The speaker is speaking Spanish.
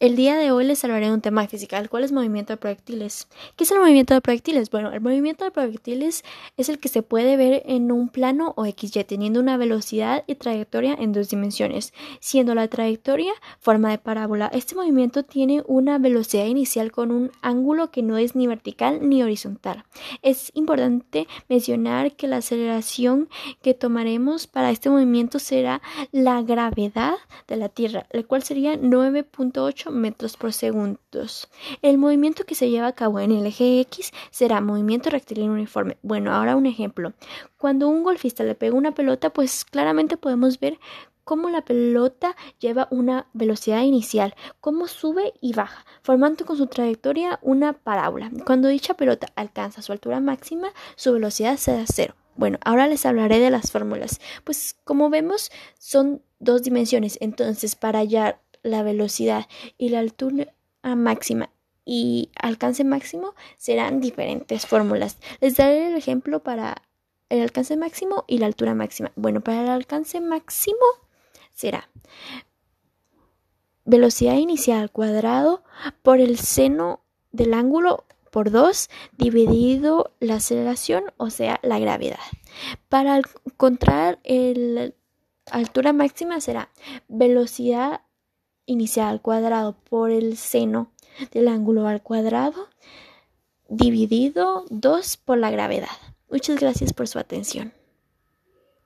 El día de hoy les hablaré de un tema físico, ¿cuál es movimiento de proyectiles? ¿Qué es el movimiento de proyectiles? Bueno, el movimiento de proyectiles es el que se puede ver en un plano o XY, teniendo una velocidad y trayectoria en dos dimensiones, siendo la trayectoria forma de parábola. Este movimiento tiene una velocidad inicial con un ángulo que no es ni vertical ni horizontal. Es importante mencionar que la aceleración que tomaremos para este movimiento será la gravedad de la Tierra, el cual sería 9.8 metros por segundo. El movimiento que se lleva a cabo en el eje X será movimiento rectilíneo uniforme. Bueno, ahora un ejemplo. Cuando un golfista le pega una pelota, pues claramente podemos ver cómo la pelota lleva una velocidad inicial, cómo sube y baja, formando con su trayectoria una parábola. Cuando dicha pelota alcanza su altura máxima, su velocidad será cero. Bueno, ahora les hablaré de las fórmulas. Pues como vemos, son dos dimensiones. Entonces, para hallar la velocidad y la altura máxima y alcance máximo serán diferentes fórmulas. Les daré el ejemplo para el alcance máximo y la altura máxima. Bueno, para el alcance máximo será velocidad inicial al cuadrado por el seno del ángulo por 2 dividido la aceleración, o sea, la gravedad. Para encontrar la altura máxima será velocidad inicial al cuadrado por el seno del ángulo al cuadrado dividido 2 por la gravedad. Muchas gracias por su atención.